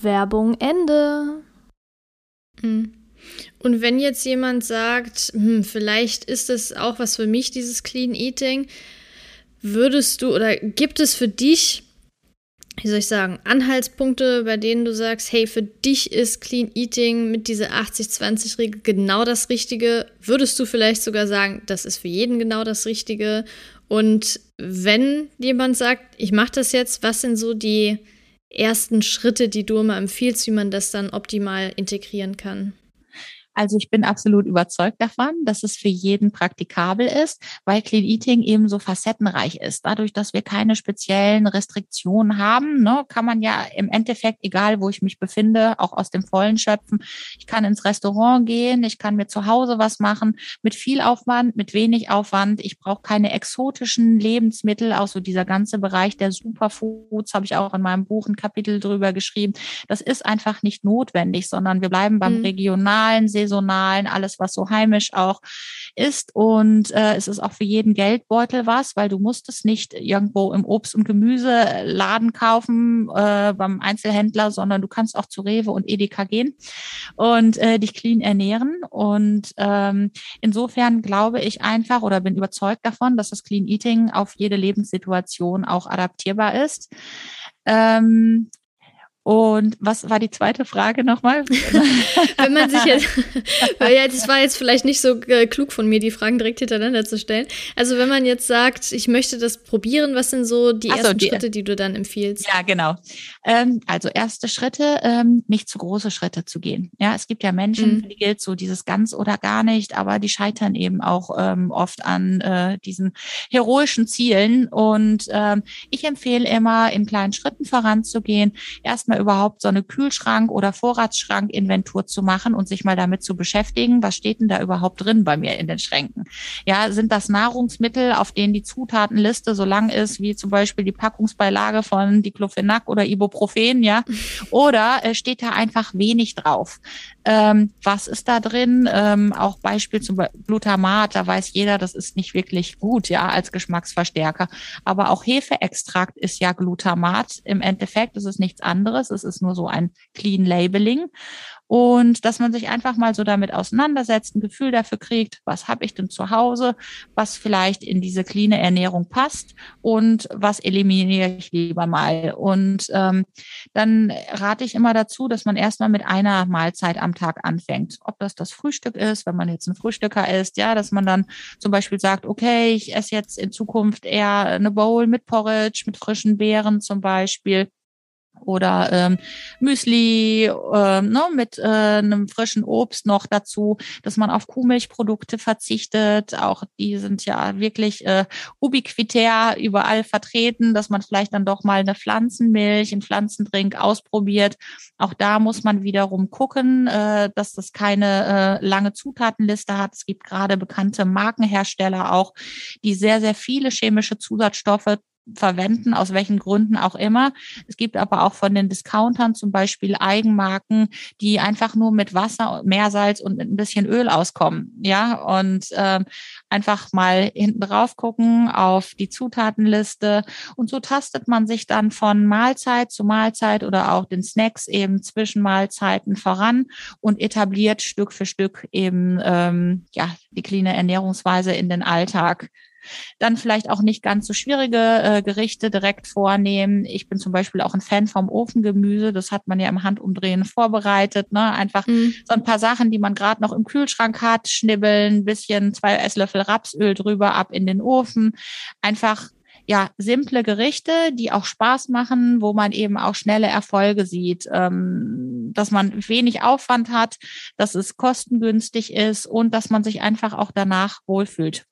Werbung Ende. Hm. Und wenn jetzt jemand sagt, hm, vielleicht ist es auch was für mich, dieses Clean Eating, würdest du oder gibt es für dich, wie soll ich sagen, Anhaltspunkte, bei denen du sagst, hey, für dich ist Clean Eating mit dieser 80-20-Regel genau das Richtige? Würdest du vielleicht sogar sagen, das ist für jeden genau das Richtige? Und wenn jemand sagt, ich mache das jetzt, was sind so die ersten Schritte, die du immer empfiehlst, wie man das dann optimal integrieren kann? Also ich bin absolut überzeugt davon, dass es für jeden praktikabel ist, weil Clean Eating eben so facettenreich ist. Dadurch, dass wir keine speziellen Restriktionen haben, ne, kann man ja im Endeffekt, egal wo ich mich befinde, auch aus dem Vollen schöpfen. Ich kann ins Restaurant gehen, ich kann mir zu Hause was machen, mit viel Aufwand, mit wenig Aufwand. Ich brauche keine exotischen Lebensmittel, auch so dieser ganze Bereich der Superfoods, habe ich auch in meinem Buch ein Kapitel drüber geschrieben. Das ist einfach nicht notwendig, sondern wir bleiben beim mhm. regionalen, saisonalen, alles, was so heimisch auch ist. Und äh, es ist auch für jeden Geldbeutel was, weil du musst es nicht irgendwo im Obst- und Gemüseladen kaufen äh, beim Einzelhändler, sondern du kannst auch zu Rewe und Edeka gehen und äh, dich clean ernähren. Und ähm, insofern glaube ich einfach oder bin überzeugt davon, dass das Clean Eating auf jede Lebenssituation auch adaptierbar ist. Ähm, und was war die zweite Frage nochmal? Wenn man sich jetzt, ja, das war jetzt vielleicht nicht so äh, klug von mir, die Fragen direkt hintereinander zu stellen. Also wenn man jetzt sagt, ich möchte das probieren, was sind so die Ach ersten die, Schritte, die du dann empfiehlst? Ja, genau. Ähm, also erste Schritte, ähm, nicht zu große Schritte zu gehen. Ja, es gibt ja Menschen, mhm. die gilt so dieses ganz oder gar nicht, aber die scheitern eben auch ähm, oft an äh, diesen heroischen Zielen. Und ähm, ich empfehle immer, in kleinen Schritten voranzugehen. Erstmal erstmal überhaupt so eine Kühlschrank- oder Vorratsschrank-Inventur zu machen und sich mal damit zu beschäftigen, was steht denn da überhaupt drin bei mir in den Schränken? Ja, sind das Nahrungsmittel, auf denen die Zutatenliste so lang ist, wie zum Beispiel die Packungsbeilage von Diclofenac oder Ibuprofen, ja? Oder äh, steht da einfach wenig drauf? Ähm, was ist da drin? Ähm, auch Beispiel zum Beispiel Glutamat, da weiß jeder, das ist nicht wirklich gut, ja, als Geschmacksverstärker. Aber auch Hefeextrakt ist ja Glutamat. Im Endeffekt ist es nichts anderes. Es ist nur so ein Clean Labeling und dass man sich einfach mal so damit auseinandersetzt, ein Gefühl dafür kriegt, was habe ich denn zu Hause, was vielleicht in diese clean Ernährung passt und was eliminiere ich lieber mal. Und ähm, dann rate ich immer dazu, dass man erstmal mit einer Mahlzeit am Tag anfängt. Ob das das Frühstück ist, wenn man jetzt ein Frühstücker ist, ja, dass man dann zum Beispiel sagt, okay, ich esse jetzt in Zukunft eher eine Bowl mit Porridge, mit frischen Beeren zum Beispiel oder ähm, Müsli äh, ne, mit äh, einem frischen Obst noch dazu, dass man auf Kuhmilchprodukte verzichtet. Auch die sind ja wirklich äh, ubiquitär überall vertreten, dass man vielleicht dann doch mal eine Pflanzenmilch, einen Pflanzendrink ausprobiert. Auch da muss man wiederum gucken, äh, dass das keine äh, lange Zutatenliste hat. Es gibt gerade bekannte Markenhersteller auch, die sehr, sehr viele chemische Zusatzstoffe verwenden, aus welchen Gründen auch immer. Es gibt aber auch von den Discountern zum Beispiel Eigenmarken, die einfach nur mit Wasser, Meersalz und ein bisschen Öl auskommen. Ja, und äh, einfach mal hinten drauf gucken auf die Zutatenliste. Und so tastet man sich dann von Mahlzeit zu Mahlzeit oder auch den Snacks eben zwischen Mahlzeiten voran und etabliert Stück für Stück eben ähm, ja die cleane Ernährungsweise in den Alltag. Dann vielleicht auch nicht ganz so schwierige äh, Gerichte direkt vornehmen. Ich bin zum Beispiel auch ein Fan vom Ofengemüse. Das hat man ja im Handumdrehen vorbereitet. Ne? Einfach mhm. so ein paar Sachen, die man gerade noch im Kühlschrank hat, schnibbeln, bisschen zwei Esslöffel Rapsöl drüber ab in den Ofen. Einfach ja, simple Gerichte, die auch Spaß machen, wo man eben auch schnelle Erfolge sieht, ähm, dass man wenig Aufwand hat, dass es kostengünstig ist und dass man sich einfach auch danach wohlfühlt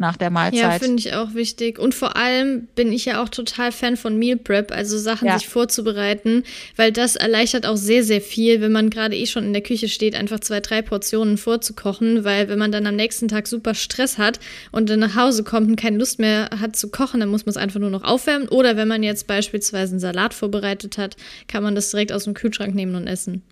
nach der Mahlzeit. Ja, finde ich auch wichtig. Und vor allem bin ich ja auch total Fan von Meal Prep, also Sachen ja. sich vorzubereiten, weil das erleichtert auch sehr, sehr viel, wenn man gerade eh schon in der Küche steht, einfach zwei, drei Portionen vorzukochen, weil wenn man dann am nächsten Tag super Stress hat und dann nach Hause kommt und keine Lust mehr hat zu kochen, dann muss man es einfach nur noch aufwärmen. Oder wenn man jetzt beispielsweise einen Salat vorbereitet hat, kann man das direkt aus dem Kühlschrank nehmen und essen.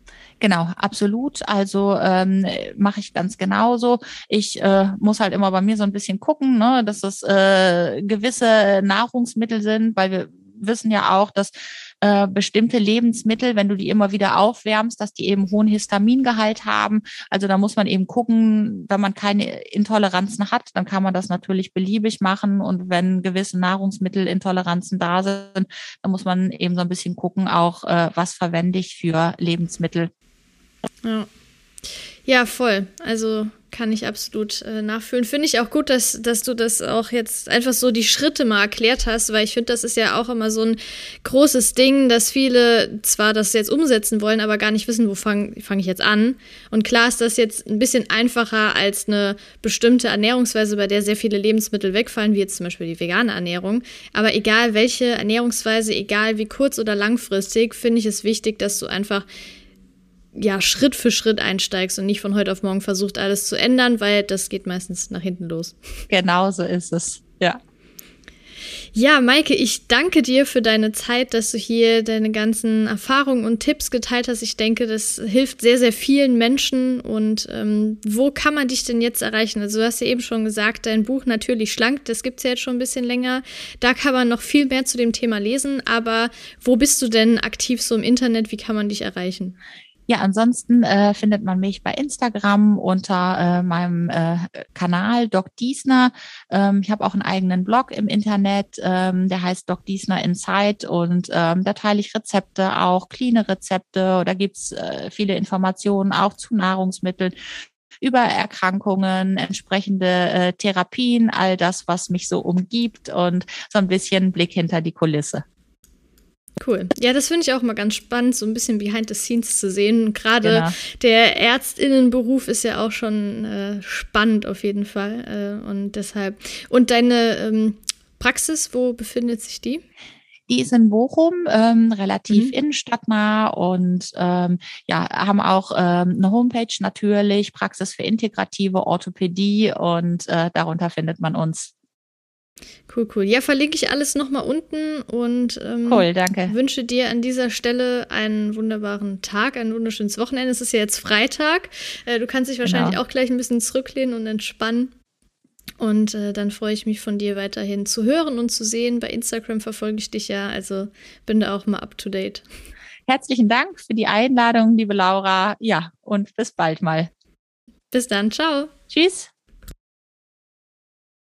Genau, absolut. Also ähm, mache ich ganz genauso. Ich äh, muss halt immer bei mir so ein bisschen gucken, ne, dass es äh, gewisse Nahrungsmittel sind, weil wir wissen ja auch, dass äh, bestimmte Lebensmittel, wenn du die immer wieder aufwärmst, dass die eben hohen Histamingehalt haben. Also da muss man eben gucken, wenn man keine Intoleranzen hat, dann kann man das natürlich beliebig machen. Und wenn gewisse Nahrungsmittelintoleranzen da sind, dann muss man eben so ein bisschen gucken, auch äh, was verwende ich für Lebensmittel. Ja. Ja, voll. Also kann ich absolut äh, nachfühlen. Finde ich auch gut, dass, dass du das auch jetzt einfach so die Schritte mal erklärt hast, weil ich finde, das ist ja auch immer so ein großes Ding, dass viele zwar das jetzt umsetzen wollen, aber gar nicht wissen, wo fange fang ich jetzt an. Und klar ist das jetzt ein bisschen einfacher als eine bestimmte Ernährungsweise, bei der sehr viele Lebensmittel wegfallen, wie jetzt zum Beispiel die vegane Ernährung. Aber egal welche Ernährungsweise, egal wie kurz oder langfristig, finde ich es wichtig, dass du einfach ja, Schritt für Schritt einsteigst und nicht von heute auf morgen versucht, alles zu ändern, weil das geht meistens nach hinten los. Genau so ist es, ja. Ja, Maike, ich danke dir für deine Zeit, dass du hier deine ganzen Erfahrungen und Tipps geteilt hast. Ich denke, das hilft sehr, sehr vielen Menschen. Und ähm, wo kann man dich denn jetzt erreichen? Also du hast ja eben schon gesagt, dein Buch natürlich schlank, das gibt es ja jetzt schon ein bisschen länger. Da kann man noch viel mehr zu dem Thema lesen. Aber wo bist du denn aktiv so im Internet? Wie kann man dich erreichen? Ja, ansonsten äh, findet man mich bei Instagram unter äh, meinem äh, Kanal Doc Diesner. Ähm, ich habe auch einen eigenen Blog im Internet, ähm, der heißt Doc Diesner Insight und ähm, da teile ich Rezepte, auch clean Rezepte. Da gibt's äh, viele Informationen auch zu Nahrungsmitteln über Erkrankungen, entsprechende äh, Therapien, all das, was mich so umgibt und so ein bisschen Blick hinter die Kulisse. Cool. Ja, das finde ich auch mal ganz spannend, so ein bisschen behind the scenes zu sehen. Gerade genau. der Ärztinnenberuf ist ja auch schon äh, spannend auf jeden Fall. Äh, und deshalb. Und deine ähm, Praxis, wo befindet sich die? Die ist in Bochum, ähm, relativ mhm. innenstadtnah und ähm, ja, haben auch ähm, eine Homepage natürlich, Praxis für integrative Orthopädie und äh, darunter findet man uns. Cool, cool. Ja, verlinke ich alles nochmal unten und ähm, cool, wünsche dir an dieser Stelle einen wunderbaren Tag, ein wunderschönes Wochenende. Es ist ja jetzt Freitag. Äh, du kannst dich wahrscheinlich genau. auch gleich ein bisschen zurücklehnen und entspannen. Und äh, dann freue ich mich von dir weiterhin zu hören und zu sehen. Bei Instagram verfolge ich dich ja, also bin da auch mal up to date. Herzlichen Dank für die Einladung, liebe Laura. Ja, und bis bald mal. Bis dann. Ciao. Tschüss.